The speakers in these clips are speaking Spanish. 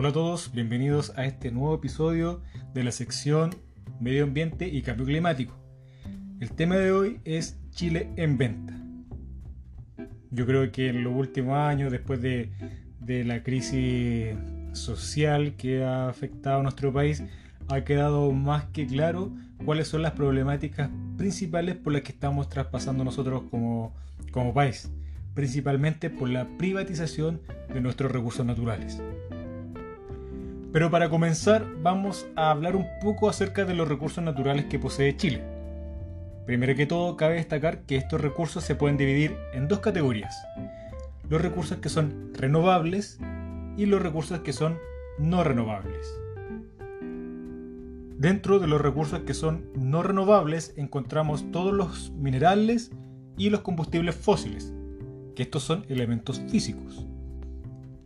Hola a todos, bienvenidos a este nuevo episodio de la sección Medio Ambiente y Cambio Climático. El tema de hoy es Chile en venta. Yo creo que en los últimos años, después de, la crisis social que ha afectado a nuestro país, ha quedado más que claro cuáles son las problemáticas principales por las que estamos traspasando nosotros como, como país, principalmente por la privatización de nuestros recursos naturales. Pero para comenzar vamos a hablar un poco acerca de los recursos naturales que posee Chile. Primero que todo cabe destacar que estos recursos se pueden dividir en dos categorías. Los recursos que son renovables y los recursos que son no renovables. Dentro de los recursos que son no renovables encontramos todos los minerales y los combustibles fósiles, que estos son elementos físicos.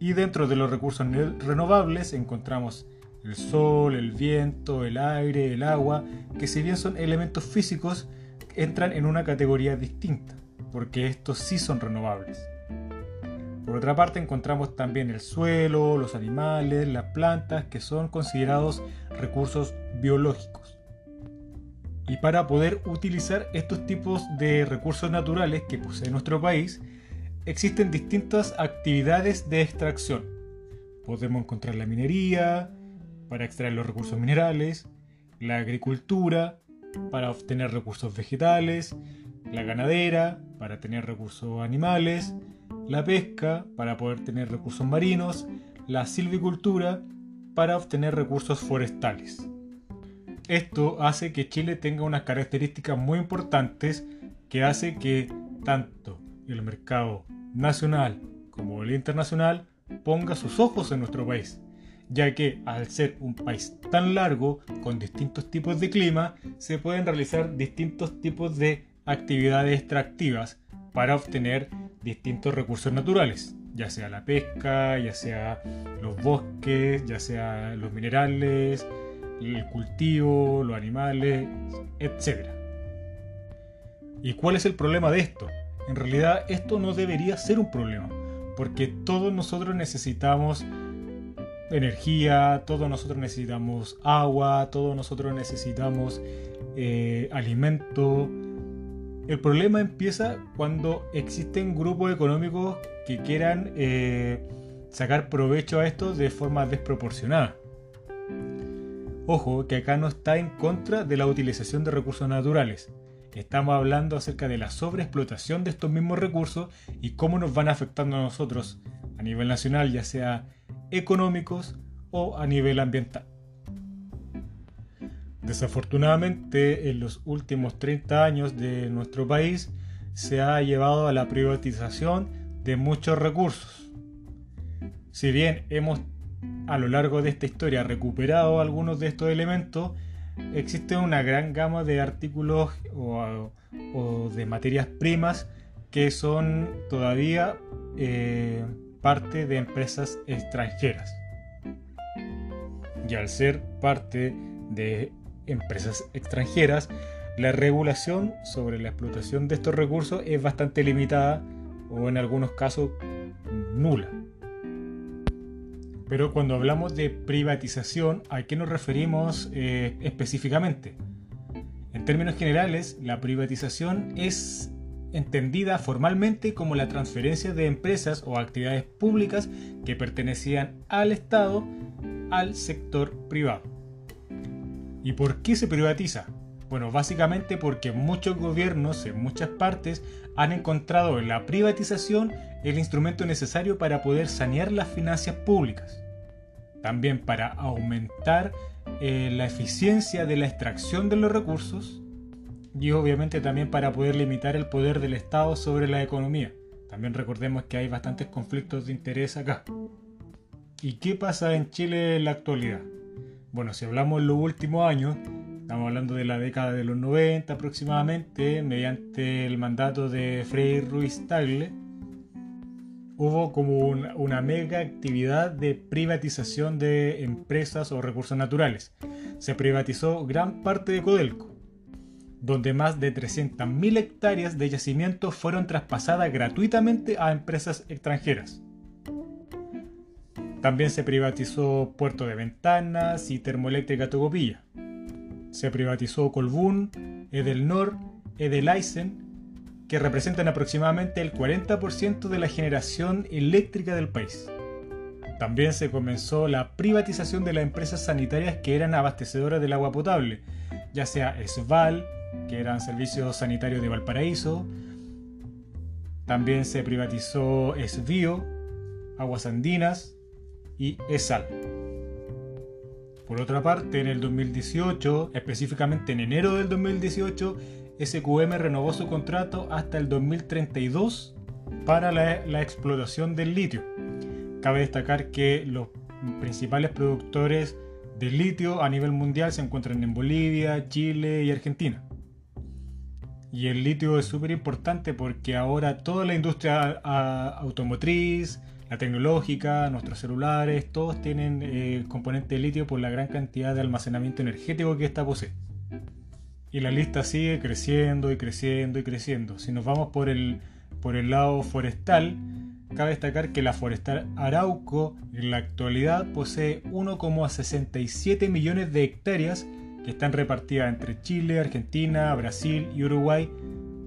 Y dentro de los recursos renovables encontramos el sol, el viento, el aire, el agua, que si bien son elementos físicos, entran en una categoría distinta, porque estos sí son renovables. Por otra parte encontramos también el suelo, los animales, las plantas, que son considerados recursos biológicos. Y para poder utilizar estos tipos de recursos naturales que posee nuestro país, existen distintas actividades de extracción. Podemos encontrar la minería, para extraer los recursos minerales, la agricultura, para obtener recursos vegetales, la ganadera, para tener recursos animales, la pesca para poder tener recursos marinos, la silvicultura para obtener recursos forestales. Esto hace que Chile tenga unas características muy importantes que hace que tanto el mercado nacional como el internacional ponga sus ojos en nuestro país, ya que al ser un país tan largo, con distintos tipos de clima, se pueden realizar distintos tipos de actividades extractivas para obtener distintos recursos naturales, ya sea la pesca, ya sea los bosques, ya sea los minerales, el cultivo, los animales, etc. ¿Y cuál es el problema de esto? En realidad esto no debería ser un problema, porque todos nosotros necesitamos energía, todos nosotros necesitamos agua, todos nosotros necesitamos eh, alimento, el problema empieza cuando existen grupos económicos que quieran eh, sacar provecho a esto de forma desproporcionada. Ojo, que acá no está en contra de la utilización de recursos naturales. Estamos hablando acerca de la sobreexplotación de estos mismos recursos y cómo nos van afectando a nosotros a nivel nacional, ya sea económicos o a nivel ambiental. Desafortunadamente, en los últimos 30 años de nuestro país se ha llevado a la privatización de muchos recursos. Si bien hemos a lo largo de esta historia recuperado algunos de estos elementos, existe una gran gama de artículos o, de materias primas que son todavía eh, parte de empresas extranjeras. Y al ser parte de empresas extranjeras, la regulación sobre la explotación de estos recursos es bastante limitada o en algunos casos nula. Pero cuando hablamos de privatización, ¿a qué nos referimos eh, específicamente? En términos generales, la privatización es entendida formalmente como la transferencia de empresas o actividades públicas que pertenecían al Estado al sector privado. ¿Y por qué se privatiza? Bueno, básicamente porque muchos gobiernos en muchas partes han encontrado en la privatización el instrumento necesario para poder sanear las finanzas públicas. También para aumentar eh, la eficiencia de la extracción de los recursos y obviamente también para poder limitar el poder del Estado sobre la economía. También recordemos que hay bastantes conflictos de interés acá. ¿Y qué pasa en Chile en la actualidad? Bueno, si hablamos de los últimos años, estamos hablando de la década de los 90 aproximadamente, mediante el mandato de Frei Ruiz Tagle, hubo como una, mega actividad de privatización de empresas o recursos naturales. Se privatizó gran parte de Codelco, donde más de 300.000 hectáreas de yacimientos fueron traspasadas gratuitamente a empresas extranjeras. También se privatizó Puerto de Ventanas y Termoeléctrica Tocopilla. Se privatizó Colbún, Edelnor, Edelaisen, que representan aproximadamente el 40% de la generación eléctrica del país. También se comenzó la privatización de las empresas sanitarias que eran abastecedoras del agua potable, ya sea SVAL, que eran servicios sanitarios de Valparaíso, también se privatizó Esvío, Aguas Andinas y ESAL. Por otra parte, en el 2018, específicamente en enero del 2018, SQM renovó su contrato hasta el 2032 para la, explotación del litio. Cabe destacar que los principales productores de litio a nivel mundial se encuentran en Bolivia, Chile y Argentina. Y el litio es súper importante porque ahora toda la industria automotriz, la tecnológica, nuestros celulares, todos tienen eh, componente de litio por la gran cantidad de almacenamiento energético que esta posee. Y la lista sigue creciendo y creciendo y creciendo. Si nos vamos por el, por el lado forestal, cabe destacar que la forestal Arauco en la actualidad posee 1,67 millones de hectáreas que están repartidas entre Chile, Argentina, Brasil y Uruguay,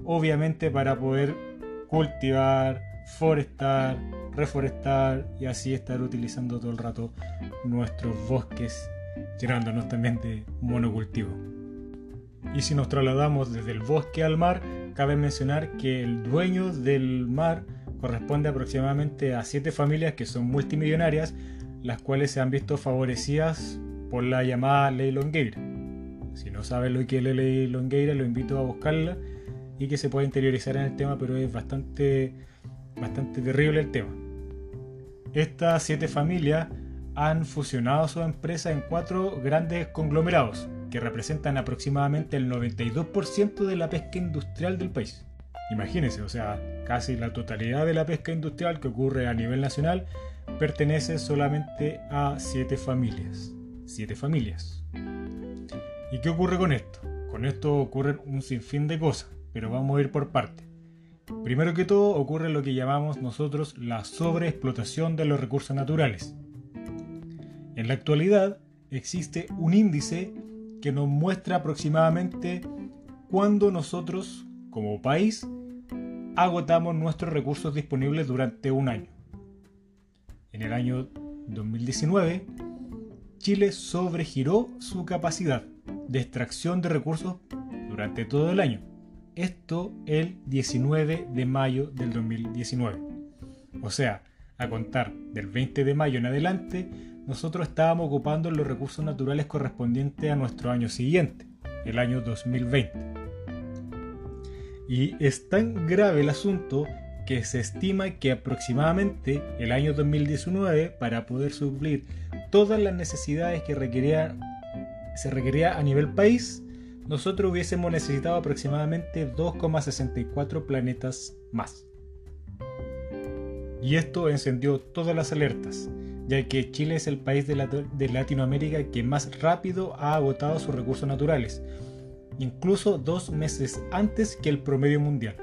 obviamente para poder cultivar, forestar, reforestar y así estar utilizando todo el rato nuestros bosques, llenándonos también de monocultivo. Y si nos trasladamos desde el bosque al mar, cabe mencionar que el dueño del mar corresponde aproximadamente a siete familias que son multimillonarias, las cuales se han visto favorecidas por la llamada ley Longueira. Si no sabes lo que es la ley Longueira, lo invito a buscarla y que se pueda interiorizar en el tema, pero es bastante, bastante terrible el tema. Estas siete familias han fusionado su empresa en cuatro grandes conglomerados que representan aproximadamente el 92% de la pesca industrial del país. Imagínense, o sea, casi la totalidad de la pesca industrial que ocurre a nivel nacional pertenece solamente a siete familias. Siete familias. ¿Y qué ocurre con esto? Con esto ocurren un sinfín de cosas, pero vamos a ir por parte. Primero que todo ocurre lo que llamamos nosotros la sobreexplotación de los recursos naturales. En la actualidad existe un índice que nos muestra aproximadamente cuándo nosotros, como país, agotamos nuestros recursos disponibles durante un año. En el año 2019, Chile sobregiró su capacidad de extracción de recursos durante todo el año. Esto el 19 de mayo del 2019. O sea, a contar del 20 de mayo en adelante, nosotros estábamos ocupando los recursos naturales correspondientes a nuestro año siguiente, el año 2020. Y es tan grave el asunto que se estima que aproximadamente el año 2019, para poder suplir todas las necesidades que se requería a nivel país, nosotros hubiésemos necesitado aproximadamente 2,64 planetas más. Y esto encendió todas las alertas, ya que Chile es el país de, de Latinoamérica que más rápido ha agotado sus recursos naturales, incluso dos meses antes que el promedio mundial.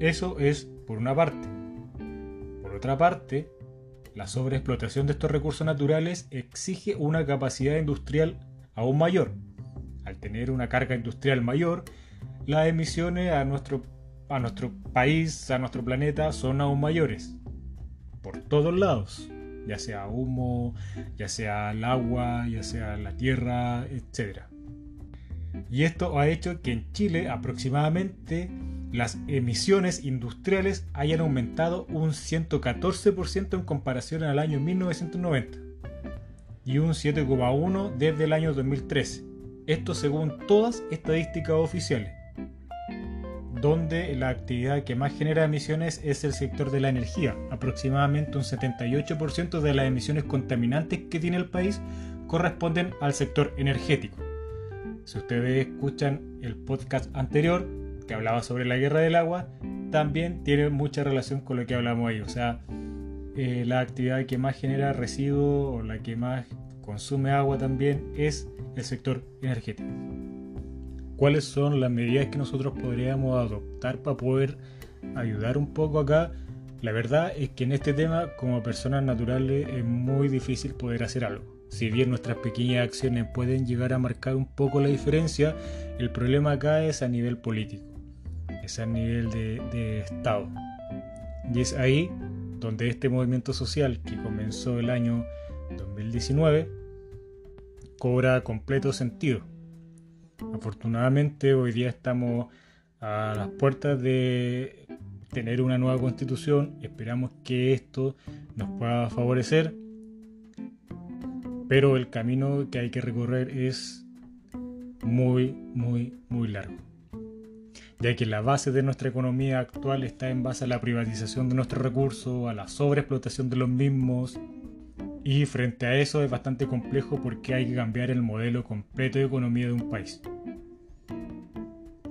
Eso es por una parte. Por otra parte, la sobreexplotación de estos recursos naturales exige una capacidad industrial aún mayor, al tener una carga industrial mayor, las emisiones a nuestro, a nuestro país, a nuestro planeta, son aún mayores. Por todos lados. Ya sea humo, ya sea el agua, ya sea la tierra, etc. Y esto ha hecho que en Chile aproximadamente las emisiones industriales hayan aumentado un 114% en comparación al año 1990 y un 7,1% desde el año 2013. Esto según todas estadísticas oficiales, donde la actividad que más genera emisiones es el sector de la energía. Aproximadamente un 78% de las emisiones contaminantes que tiene el país corresponden al sector energético. Si ustedes escuchan el podcast anterior que hablaba sobre la guerra del agua, también tiene mucha relación con lo que hablamos ahí. O sea, eh, la actividad que más genera residuos o la que más consume agua también es el sector energético. ¿Cuáles son las medidas que nosotros podríamos adoptar para poder ayudar un poco acá? La verdad es que en este tema, como personas naturales, es muy difícil poder hacer algo. Si bien nuestras pequeñas acciones pueden llegar a marcar un poco la diferencia, el problema acá es a nivel político, es a nivel de, de Estado. Y es ahí donde este movimiento social que comenzó el año 2019 cobra completo sentido. Afortunadamente hoy día estamos a las puertas de tener una nueva constitución. Esperamos que esto nos pueda favorecer. Pero el camino que hay que recorrer es muy, muy, muy largo. Ya que la base de nuestra economía actual está en base a la privatización de nuestros recursos, a la sobreexplotación de los mismos. Y frente a eso es bastante complejo porque hay que cambiar el modelo completo de economía de un país.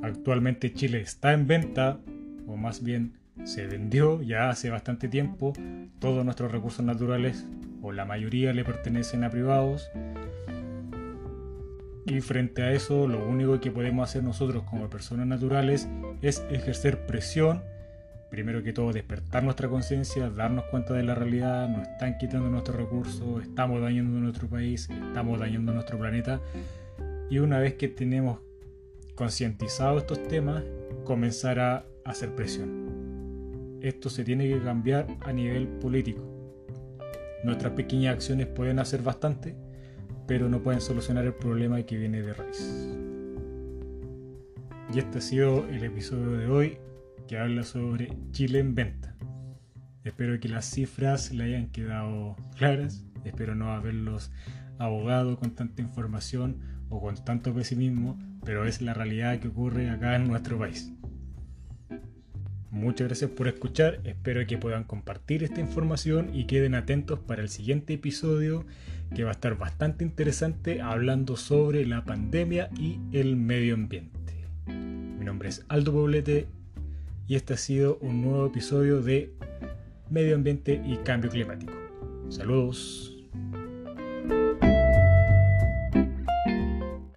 Actualmente Chile está en venta, o más bien se vendió ya hace bastante tiempo. Todos nuestros recursos naturales, o la mayoría, le pertenecen a privados. Y frente a eso, lo único que podemos hacer nosotros como personas naturales es ejercer presión. Primero que todo, despertar nuestra conciencia, darnos cuenta de la realidad, nos están quitando nuestros recursos, estamos dañando nuestro país, estamos dañando nuestro planeta. Y una vez que tenemos concientizado estos temas, comenzar a hacer presión. Esto se tiene que cambiar a nivel político. Nuestras pequeñas acciones pueden hacer bastante, pero no pueden solucionar el problema que viene de raíz. Y este ha sido el episodio de hoy que habla sobre Chile en venta. Espero que las cifras le hayan quedado claras, espero no haberlos abogado con tanta información o con tanto pesimismo, pero es la realidad que ocurre acá en nuestro país. Muchas gracias por escuchar, espero que puedan compartir esta información y queden atentos para el siguiente episodio que va a estar bastante interesante hablando sobre la pandemia y el medio ambiente. Mi nombre es Aldo Poblete y este ha sido un nuevo episodio de Medio Ambiente y Cambio Climático. Saludos.